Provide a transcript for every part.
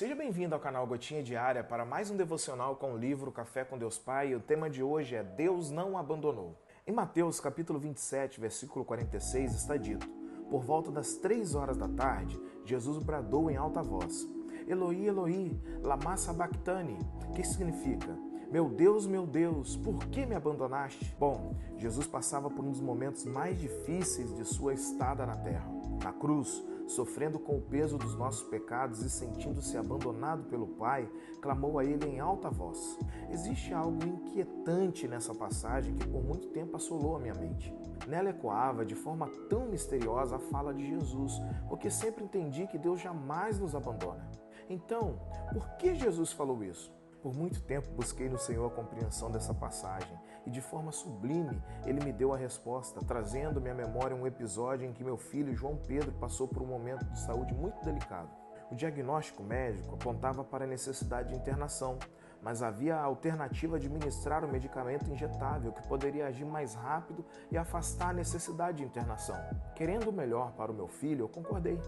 Seja bem-vindo ao canal Gotinha Diária para mais um devocional com o livro Café com Deus Pai. E o tema de hoje é Deus não abandonou. Em Mateus capítulo 27, versículo 46 está dito: Por volta das três horas da tarde, Jesus bradou em alta voz: Eloi, Eloi, lama sabachthani, que significa: meu Deus, meu Deus, por que me abandonaste? Bom, Jesus passava por um dos momentos mais difíceis de sua estada na terra. Na cruz, sofrendo com o peso dos nossos pecados e sentindo-se abandonado pelo Pai, clamou a Ele em alta voz. Existe algo inquietante nessa passagem que por muito tempo assolou a minha mente. Nela ecoava de forma tão misteriosa a fala de Jesus, porque sempre entendi que Deus jamais nos abandona. Então, por que Jesus falou isso? Por muito tempo busquei no Senhor a compreensão dessa passagem e de forma sublime ele me deu a resposta, trazendo-me à memória um episódio em que meu filho João Pedro passou por um momento de saúde muito delicado. O diagnóstico médico apontava para a necessidade de internação, mas havia a alternativa de ministrar o medicamento injetável que poderia agir mais rápido e afastar a necessidade de internação. Querendo o melhor para o meu filho, eu concordei.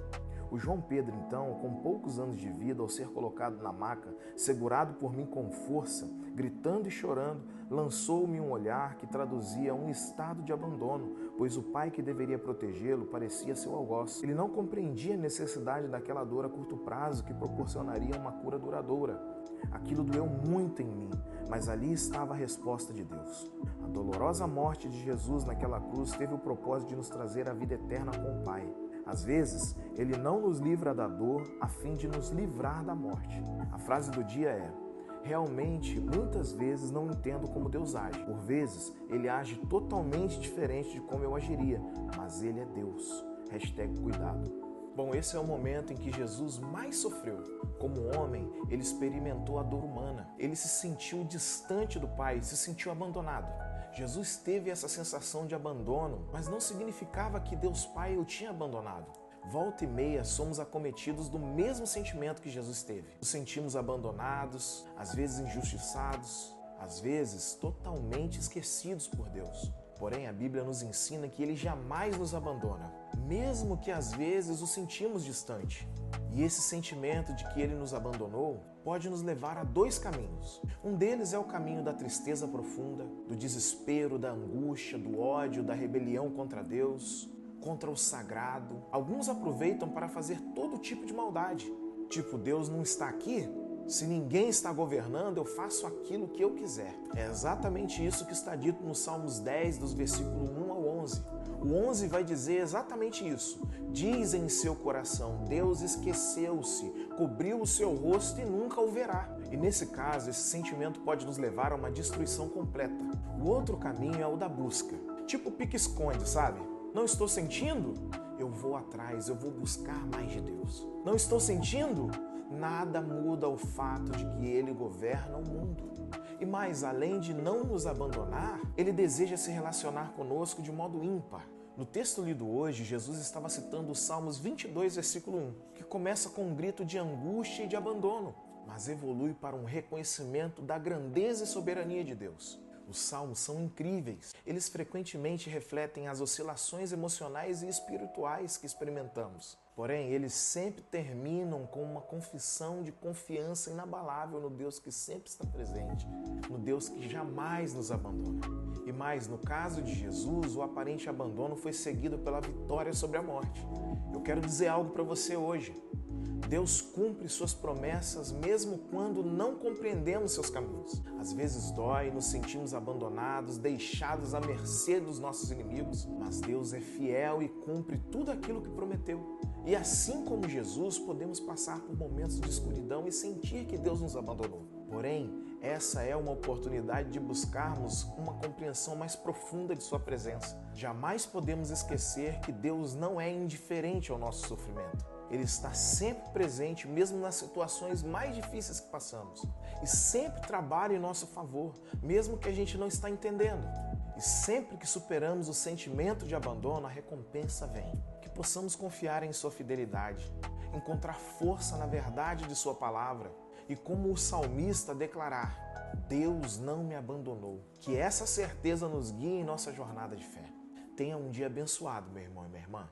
O João Pedro, então, com poucos anos de vida, ao ser colocado na maca, segurado por mim com força, gritando e chorando, lançou-me um olhar que traduzia um estado de abandono, pois o pai que deveria protegê-lo parecia seu algoz. Ele não compreendia a necessidade daquela dor a curto prazo que proporcionaria uma cura duradoura. Aquilo doeu muito em mim, mas ali estava a resposta de Deus. A dolorosa morte de Jesus naquela cruz teve o propósito de nos trazer a vida eterna com o Pai. Às vezes, ele não nos livra da dor a fim de nos livrar da morte. A frase do dia é: Realmente, muitas vezes não entendo como Deus age. Por vezes, ele age totalmente diferente de como eu agiria, mas ele é Deus. Hashtag cuidado. Bom, esse é o momento em que Jesus mais sofreu. Como homem, ele experimentou a dor humana. Ele se sentiu distante do Pai, se sentiu abandonado. Jesus teve essa sensação de abandono, mas não significava que Deus Pai o tinha abandonado. Volta e meia somos acometidos do mesmo sentimento que Jesus teve. Nos sentimos abandonados, às vezes injustiçados, às vezes totalmente esquecidos por Deus. Porém, a Bíblia nos ensina que Ele jamais nos abandona, mesmo que às vezes o sentimos distante. E esse sentimento de que ele nos abandonou pode nos levar a dois caminhos. Um deles é o caminho da tristeza profunda, do desespero, da angústia, do ódio, da rebelião contra Deus, contra o sagrado. Alguns aproveitam para fazer todo tipo de maldade. Tipo, Deus não está aqui? Se ninguém está governando, eu faço aquilo que eu quiser. É exatamente isso que está dito nos Salmos 10, dos versículos 1 ao 11. O 11 vai dizer exatamente isso. Diz em seu coração: Deus esqueceu-se, cobriu o seu rosto e nunca o verá. E nesse caso, esse sentimento pode nos levar a uma destruição completa. O outro caminho é o da busca. Tipo pique-esconde, sabe? Não estou sentindo? Eu vou atrás, eu vou buscar mais de Deus. Não estou sentindo? nada muda o fato de que ele governa o mundo. E mais, além de não nos abandonar, ele deseja se relacionar conosco de modo ímpar. No texto lido hoje, Jesus estava citando os Salmos 22, versículo 1, que começa com um grito de angústia e de abandono, mas evolui para um reconhecimento da grandeza e soberania de Deus. Os salmos são incríveis. Eles frequentemente refletem as oscilações emocionais e espirituais que experimentamos. Porém, eles sempre terminam com uma confissão de confiança inabalável no Deus que sempre está presente, no Deus que jamais nos abandona. E mais, no caso de Jesus, o aparente abandono foi seguido pela vitória sobre a morte. Eu quero dizer algo para você hoje. Deus cumpre suas promessas mesmo quando não compreendemos seus caminhos. Às vezes dói, nos sentimos abandonados, deixados à mercê dos nossos inimigos, mas Deus é fiel e cumpre tudo aquilo que prometeu. E assim como Jesus, podemos passar por momentos de escuridão e sentir que Deus nos abandonou. Porém, essa é uma oportunidade de buscarmos uma compreensão mais profunda de Sua presença. Jamais podemos esquecer que Deus não é indiferente ao nosso sofrimento. Ele está sempre presente, mesmo nas situações mais difíceis que passamos. E sempre trabalha em nosso favor, mesmo que a gente não está entendendo. E sempre que superamos o sentimento de abandono, a recompensa vem. Que possamos confiar em Sua fidelidade, encontrar força na verdade de Sua palavra e, como o salmista, declarar: Deus não me abandonou. Que essa certeza nos guie em nossa jornada de fé. Tenha um dia abençoado, meu irmão e minha irmã.